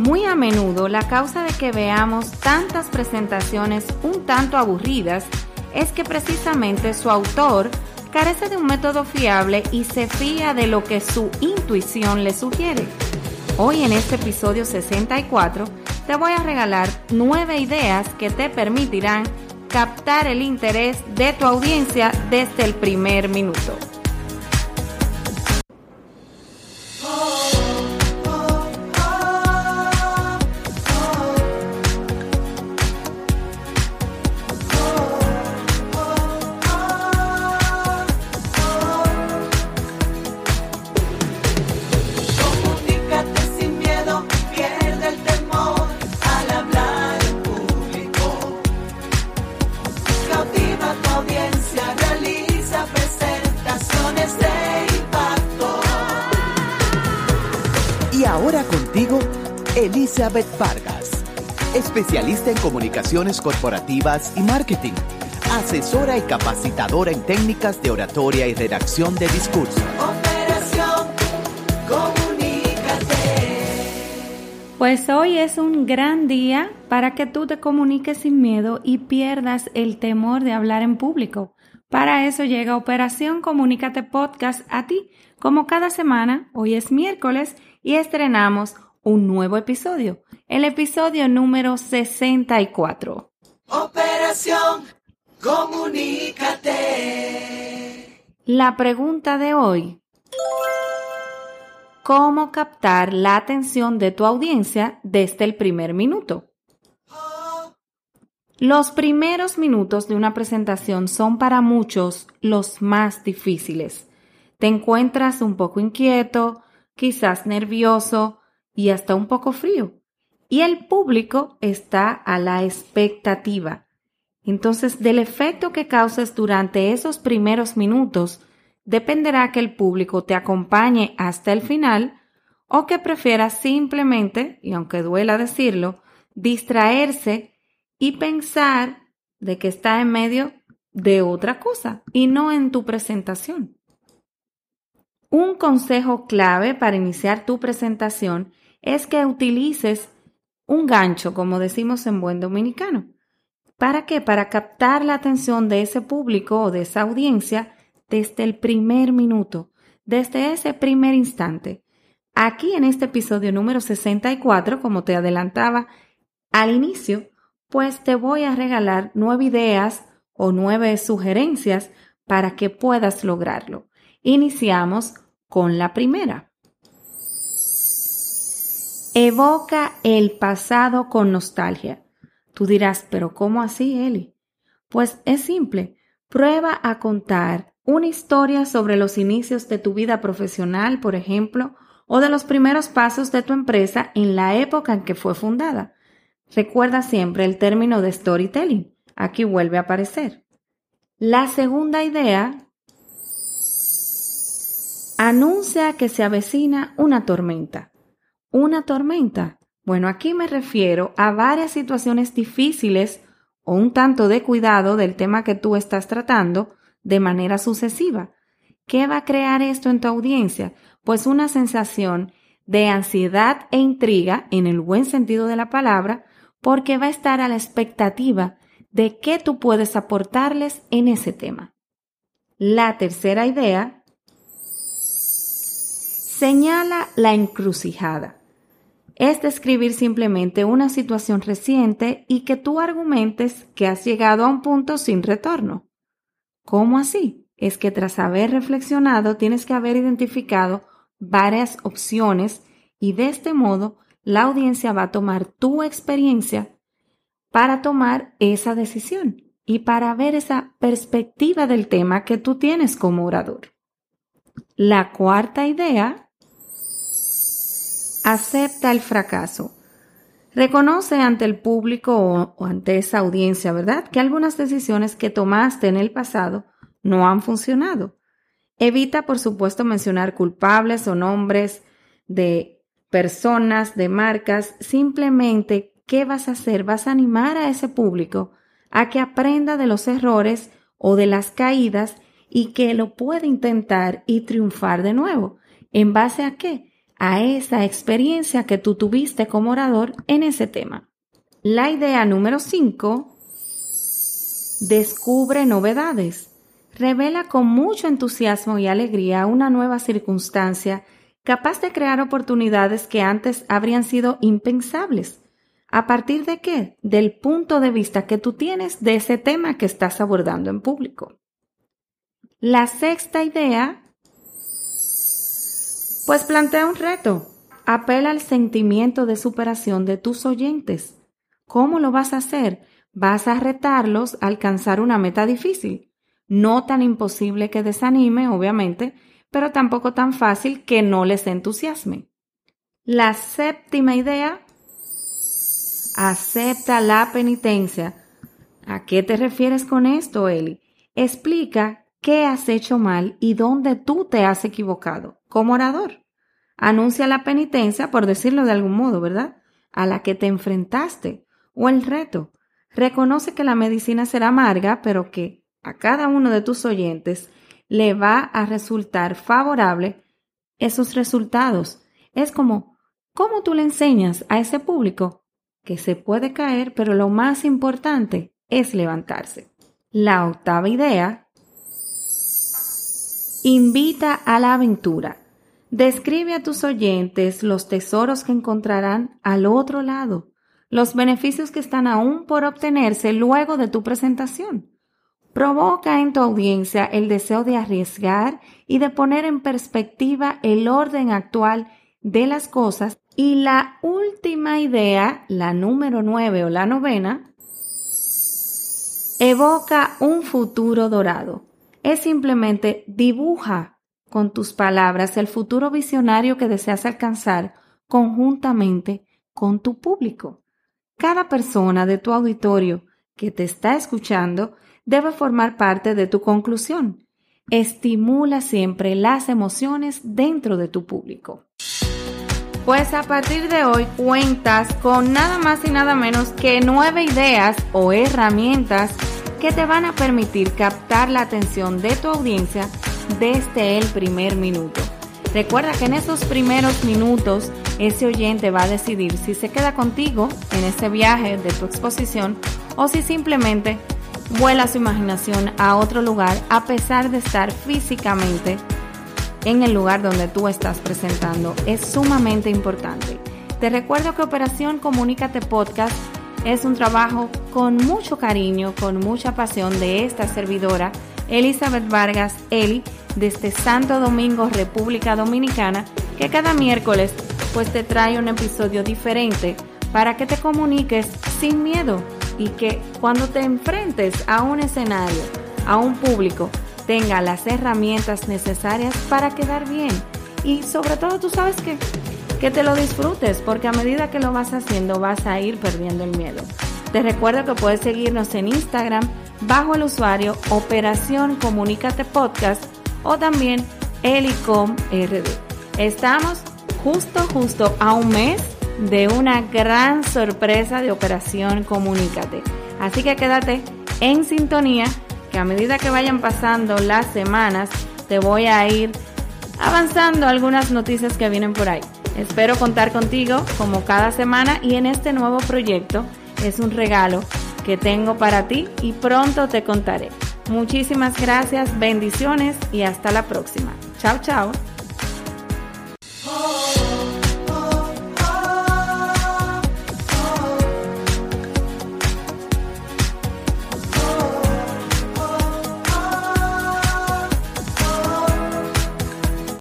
Muy a menudo la causa de que veamos tantas presentaciones un tanto aburridas es que precisamente su autor carece de un método fiable y se fía de lo que su intuición le sugiere. Hoy en este episodio 64 te voy a regalar nueve ideas que te permitirán captar el interés de tu audiencia desde el primer minuto. Elizabeth Vargas, especialista en comunicaciones corporativas y marketing, asesora y capacitadora en técnicas de oratoria y redacción de discurso. Operación Comunícate. Pues hoy es un gran día para que tú te comuniques sin miedo y pierdas el temor de hablar en público. Para eso llega Operación Comunícate Podcast a ti. Como cada semana, hoy es miércoles y estrenamos un nuevo episodio, el episodio número 64. Operación Comunícate. La pregunta de hoy. ¿Cómo captar la atención de tu audiencia desde el primer minuto? Los primeros minutos de una presentación son para muchos los más difíciles. Te encuentras un poco inquieto, quizás nervioso, y hasta un poco frío. Y el público está a la expectativa. Entonces, del efecto que causes durante esos primeros minutos, dependerá que el público te acompañe hasta el final o que prefiera simplemente, y aunque duela decirlo, distraerse y pensar de que está en medio de otra cosa y no en tu presentación. Un consejo clave para iniciar tu presentación es que utilices un gancho, como decimos en buen dominicano. ¿Para qué? Para captar la atención de ese público o de esa audiencia desde el primer minuto, desde ese primer instante. Aquí en este episodio número 64, como te adelantaba al inicio, pues te voy a regalar nueve ideas o nueve sugerencias para que puedas lograrlo. Iniciamos con la primera. Evoca el pasado con nostalgia. Tú dirás, pero ¿cómo así, Eli? Pues es simple. Prueba a contar una historia sobre los inicios de tu vida profesional, por ejemplo, o de los primeros pasos de tu empresa en la época en que fue fundada. Recuerda siempre el término de storytelling. Aquí vuelve a aparecer. La segunda idea anuncia que se avecina una tormenta. Una tormenta. Bueno, aquí me refiero a varias situaciones difíciles o un tanto de cuidado del tema que tú estás tratando de manera sucesiva. ¿Qué va a crear esto en tu audiencia? Pues una sensación de ansiedad e intriga en el buen sentido de la palabra, porque va a estar a la expectativa de qué tú puedes aportarles en ese tema. La tercera idea señala la encrucijada es describir simplemente una situación reciente y que tú argumentes que has llegado a un punto sin retorno. ¿Cómo así? Es que tras haber reflexionado tienes que haber identificado varias opciones y de este modo la audiencia va a tomar tu experiencia para tomar esa decisión y para ver esa perspectiva del tema que tú tienes como orador. La cuarta idea acepta el fracaso. Reconoce ante el público o, ante esa audiencia, ¿verdad?, que algunas decisiones que tomaste en el pasado no han funcionado. Evita, por supuesto, mencionar culpables o nombres de personas, de marcas. Simplemente, ¿qué vas a hacer? Vas a animar a ese público a que aprenda de los errores o de las caídas y que lo pueda intentar y triunfar de nuevo. ¿En base a qué? a esa experiencia que tú tuviste como orador en ese tema. La idea número 5. Descubre novedades. Revela con mucho entusiasmo y alegría una nueva circunstancia capaz de crear oportunidades que antes habrían sido impensables. ¿A partir de qué? Del punto de vista que tú tienes de ese tema que estás abordando en público. La sexta idea, pues plantea un reto. Apela al sentimiento de superación de tus oyentes. ¿Cómo lo vas a hacer? Vas a retarlos a alcanzar una meta difícil. No tan imposible que desanime, obviamente, pero tampoco tan fácil que no les entusiasme. La séptima idea, acepta la penitencia. ¿A qué te refieres con esto, Eli? Explica qué has hecho mal y dónde tú te has equivocado como orador. Anuncia la penitencia, por decirlo de algún modo, ¿verdad? A la que te enfrentaste o el reto. Reconoce que la medicina será amarga, pero que a cada uno de tus oyentes le va a resultar favorable esos resultados. Es como, ¿cómo tú le enseñas a ese público que se puede caer, pero lo más importante es levantarse? La octava idea invita a la aventura. Describe a tus oyentes los tesoros que encontrarán al otro lado, los beneficios que están aún por obtenerse luego de tu presentación provoca en tu audiencia el deseo de arriesgar y de poner en perspectiva el orden actual de las cosas. Y la última idea, la número nueve o la novena, evoca un futuro dorado. Es simplemente dibuja con tus palabras el futuro visionario que deseas alcanzar conjuntamente con tu público. Cada persona de tu auditorio que te está escuchando debe formar parte de tu conclusión. Estimula siempre las emociones dentro de tu público. Pues a partir de hoy cuentas con nada más y nada menos que nueve ideas o herramientas que te van a permitir captar la atención de tu audiencia desde el primer minuto. Recuerda que en esos primeros minutos ese oyente va a decidir si se queda contigo en ese viaje de tu exposición o si simplemente vuela su imaginación a otro lugar a pesar de estar físicamente en el lugar donde tú estás presentando. Es sumamente importante. Te recuerdo que Operación Comunícate Podcast es un trabajo con mucho cariño, con mucha pasión de esta servidora, Elizabeth Vargas Eli, desde Santo Domingo, República Dominicana, que cada miércoles pues te trae un episodio diferente para que te comuniques sin miedo y que cuando te enfrentes a un escenario, a un público, tenga las herramientas necesarias para quedar bien. Y sobre todo tú sabes que, que te lo disfrutes, porque a medida que lo vas haciendo vas a ir perdiendo el miedo. Te recuerdo que puedes seguirnos en Instagram bajo el usuario Operación Comunícate Podcast o también Elicom RD. Estamos justo, justo a un mes de una gran sorpresa de Operación Comunícate. Así que quédate en sintonía, que a medida que vayan pasando las semanas, te voy a ir avanzando algunas noticias que vienen por ahí. Espero contar contigo como cada semana y en este nuevo proyecto es un regalo que tengo para ti y pronto te contaré. Muchísimas gracias, bendiciones y hasta la próxima. Chao, chao.